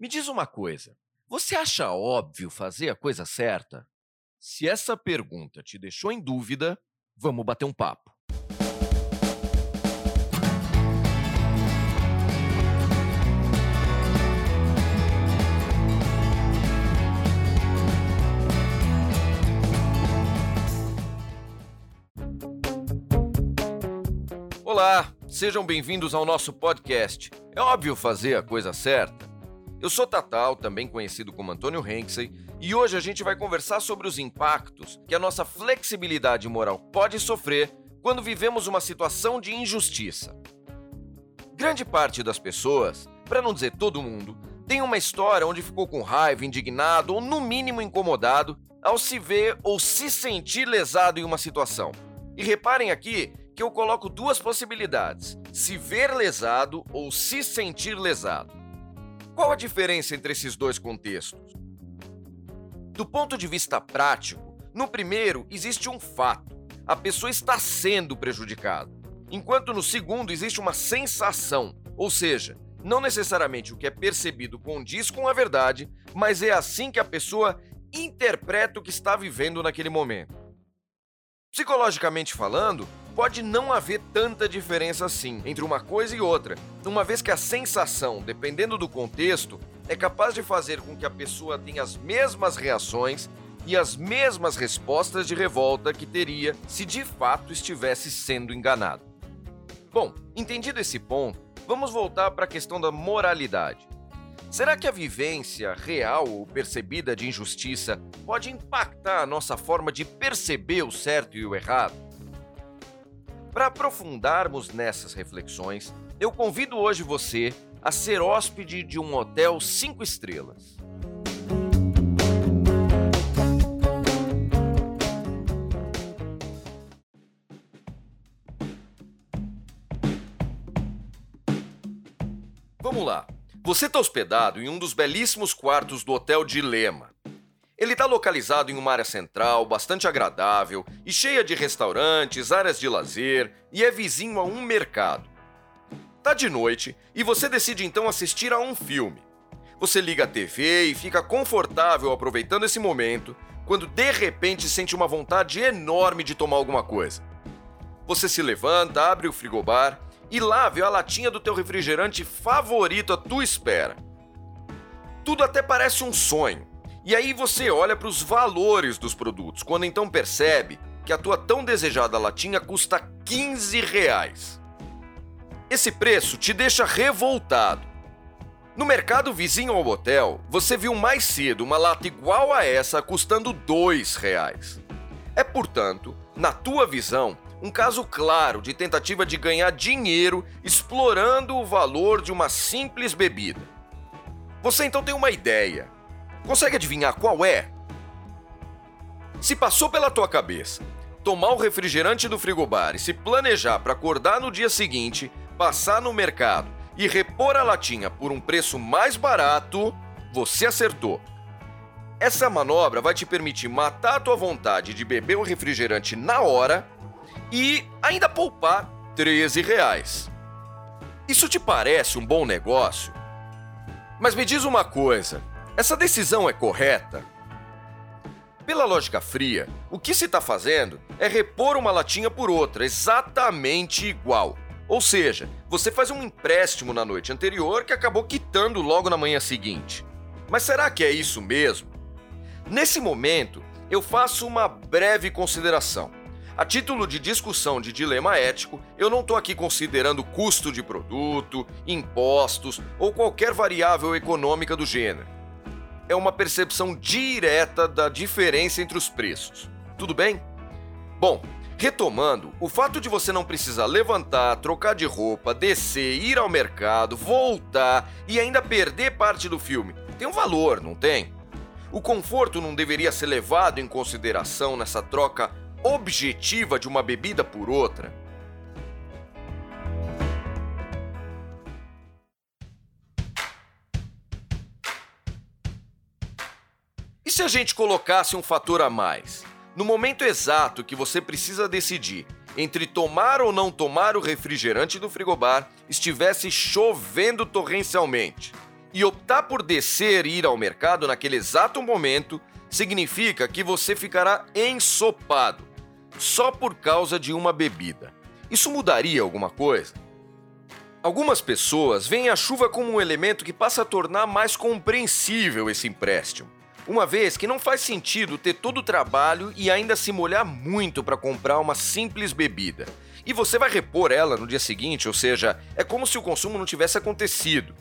Me diz uma coisa: você acha óbvio fazer a coisa certa? Se essa pergunta te deixou em dúvida, vamos bater um papo. Olá, sejam bem-vindos ao nosso podcast. É óbvio fazer a coisa certa? Eu sou Tatal, também conhecido como Antônio Henksey, e hoje a gente vai conversar sobre os impactos que a nossa flexibilidade moral pode sofrer quando vivemos uma situação de injustiça. Grande parte das pessoas, para não dizer todo mundo, tem uma história onde ficou com raiva, indignado ou no mínimo incomodado ao se ver ou se sentir lesado em uma situação. E reparem aqui que eu coloco duas possibilidades: se ver lesado ou se sentir lesado. Qual a diferença entre esses dois contextos? Do ponto de vista prático, no primeiro existe um fato: a pessoa está sendo prejudicada, enquanto no segundo existe uma sensação, ou seja, não necessariamente o que é percebido condiz com a verdade, mas é assim que a pessoa interpreta o que está vivendo naquele momento. Psicologicamente falando, pode não haver tanta diferença assim entre uma coisa e outra, uma vez que a sensação, dependendo do contexto, é capaz de fazer com que a pessoa tenha as mesmas reações e as mesmas respostas de revolta que teria se de fato estivesse sendo enganado. Bom, entendido esse ponto, vamos voltar para a questão da moralidade. Será que a vivência real ou percebida de injustiça pode impactar a nossa forma de perceber o certo e o errado? Para aprofundarmos nessas reflexões, eu convido hoje você a ser hóspede de um hotel 5 estrelas. Vamos lá. Você está hospedado em um dos belíssimos quartos do Hotel Dilema, ele está localizado em uma área central, bastante agradável e cheia de restaurantes, áreas de lazer e é vizinho a um mercado. Tá de noite e você decide então assistir a um filme. Você liga a TV e fica confortável aproveitando esse momento, quando de repente sente uma vontade enorme de tomar alguma coisa. Você se levanta, abre o frigobar e lá vê a latinha do teu refrigerante favorito à tua espera. Tudo até parece um sonho, e aí você olha para os valores dos produtos, quando então percebe que a tua tão desejada latinha custa 15 reais. Esse preço te deixa revoltado. No mercado vizinho ao hotel, você viu mais cedo uma lata igual a essa custando 2 reais. É, portanto, na tua visão, um caso claro de tentativa de ganhar dinheiro explorando o valor de uma simples bebida. Você então tem uma ideia Consegue adivinhar qual é? Se passou pela tua cabeça tomar o refrigerante do frigobar e se planejar para acordar no dia seguinte, passar no mercado e repor a latinha por um preço mais barato, você acertou. Essa manobra vai te permitir matar a tua vontade de beber o refrigerante na hora e ainda poupar 13 reais. Isso te parece um bom negócio? Mas me diz uma coisa: essa decisão é correta? Pela lógica fria, o que se está fazendo é repor uma latinha por outra, exatamente igual. Ou seja, você faz um empréstimo na noite anterior que acabou quitando logo na manhã seguinte. Mas será que é isso mesmo? Nesse momento, eu faço uma breve consideração. A título de discussão de dilema ético, eu não estou aqui considerando custo de produto, impostos ou qualquer variável econômica do gênero é uma percepção direta da diferença entre os preços. Tudo bem? Bom, retomando, o fato de você não precisar levantar, trocar de roupa, descer, ir ao mercado, voltar e ainda perder parte do filme tem um valor, não tem? O conforto não deveria ser levado em consideração nessa troca objetiva de uma bebida por outra? E se a gente colocasse um fator a mais? No momento exato que você precisa decidir entre tomar ou não tomar o refrigerante do frigobar, estivesse chovendo torrencialmente. E optar por descer e ir ao mercado naquele exato momento significa que você ficará ensopado só por causa de uma bebida. Isso mudaria alguma coisa? Algumas pessoas veem a chuva como um elemento que passa a tornar mais compreensível esse empréstimo, uma vez que não faz sentido ter todo o trabalho e ainda se molhar muito para comprar uma simples bebida. E você vai repor ela no dia seguinte, ou seja, é como se o consumo não tivesse acontecido.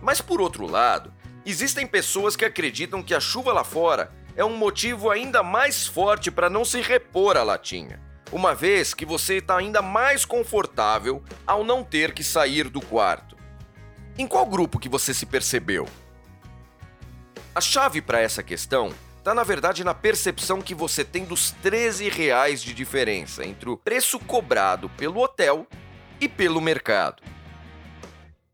Mas por outro lado, existem pessoas que acreditam que a chuva lá fora é um motivo ainda mais forte para não se repor a latinha, uma vez que você está ainda mais confortável ao não ter que sair do quarto. Em qual grupo que você se percebeu? A chave para essa questão está na verdade na percepção que você tem dos 13 reais de diferença entre o preço cobrado pelo hotel e pelo mercado.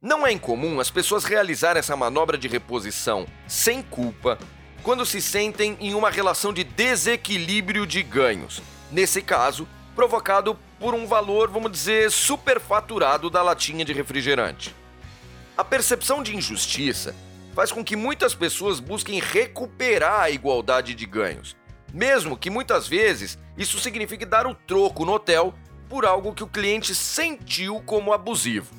Não é incomum as pessoas realizarem essa manobra de reposição sem culpa quando se sentem em uma relação de desequilíbrio de ganhos, nesse caso, provocado por um valor, vamos dizer, superfaturado da latinha de refrigerante. A percepção de injustiça faz com que muitas pessoas busquem recuperar a igualdade de ganhos, mesmo que muitas vezes isso signifique dar o troco no hotel por algo que o cliente sentiu como abusivo.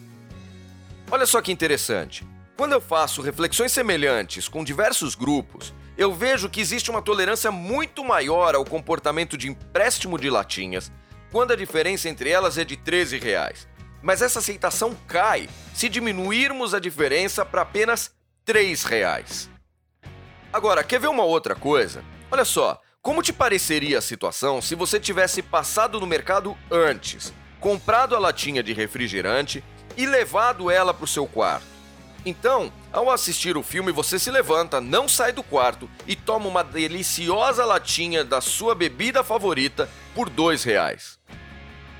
Olha só que interessante. Quando eu faço reflexões semelhantes com diversos grupos, eu vejo que existe uma tolerância muito maior ao comportamento de empréstimo de latinhas quando a diferença entre elas é de 13 reais. Mas essa aceitação cai se diminuirmos a diferença para apenas 3 reais. Agora, quer ver uma outra coisa? Olha só, como te pareceria a situação se você tivesse passado no mercado antes, comprado a latinha de refrigerante e levado ela para o seu quarto? Então, ao assistir o filme, você se levanta, não sai do quarto e toma uma deliciosa latinha da sua bebida favorita por dois reais.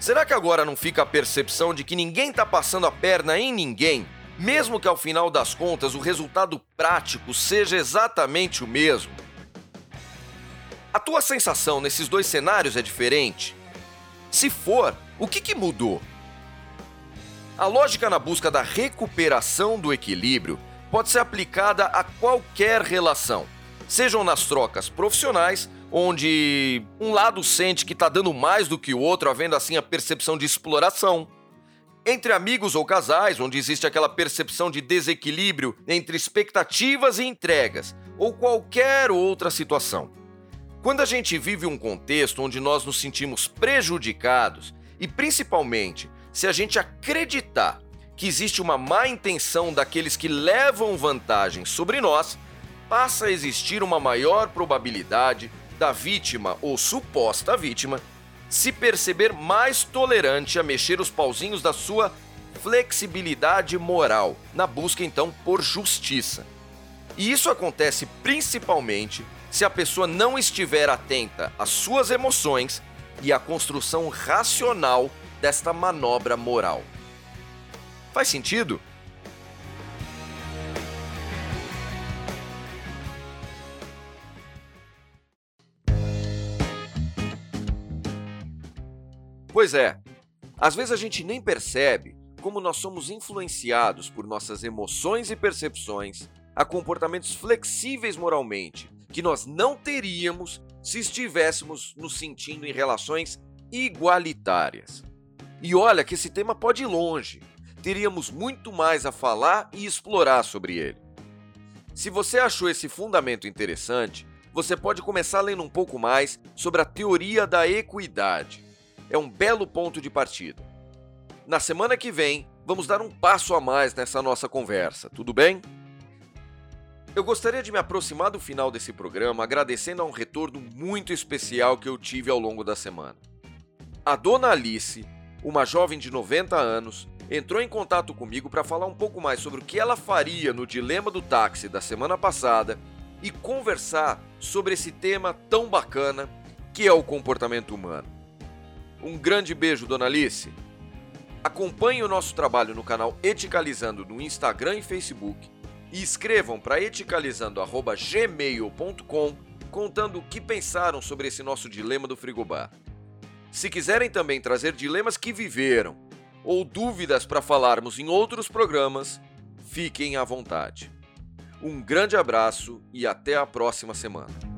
Será que agora não fica a percepção de que ninguém está passando a perna em ninguém, mesmo que ao final das contas o resultado prático seja exatamente o mesmo? A tua sensação nesses dois cenários é diferente? Se for, o que, que mudou? A lógica na busca da recuperação do equilíbrio pode ser aplicada a qualquer relação, sejam nas trocas profissionais, onde um lado sente que está dando mais do que o outro, havendo assim a percepção de exploração. Entre amigos ou casais, onde existe aquela percepção de desequilíbrio entre expectativas e entregas, ou qualquer outra situação. Quando a gente vive um contexto onde nós nos sentimos prejudicados e principalmente se a gente acreditar que existe uma má intenção daqueles que levam vantagem sobre nós, passa a existir uma maior probabilidade da vítima ou suposta vítima se perceber mais tolerante a mexer os pauzinhos da sua flexibilidade moral, na busca então por justiça. E isso acontece principalmente se a pessoa não estiver atenta às suas emoções e à construção racional desta manobra moral. Faz sentido? Pois é, às vezes a gente nem percebe como nós somos influenciados por nossas emoções e percepções a comportamentos flexíveis moralmente que nós não teríamos se estivéssemos nos sentindo em relações igualitárias. E olha que esse tema pode ir longe. Teríamos muito mais a falar e explorar sobre ele. Se você achou esse fundamento interessante, você pode começar lendo um pouco mais sobre a teoria da equidade. É um belo ponto de partida. Na semana que vem, vamos dar um passo a mais nessa nossa conversa, tudo bem? Eu gostaria de me aproximar do final desse programa agradecendo a um retorno muito especial que eu tive ao longo da semana. A dona Alice uma jovem de 90 anos, entrou em contato comigo para falar um pouco mais sobre o que ela faria no dilema do táxi da semana passada e conversar sobre esse tema tão bacana que é o comportamento humano. Um grande beijo, dona Alice. Acompanhe o nosso trabalho no canal Eticalizando no Instagram e Facebook e escrevam para eticalizando@gmail.com contando o que pensaram sobre esse nosso dilema do frigobar. Se quiserem também trazer dilemas que viveram ou dúvidas para falarmos em outros programas, fiquem à vontade. Um grande abraço e até a próxima semana.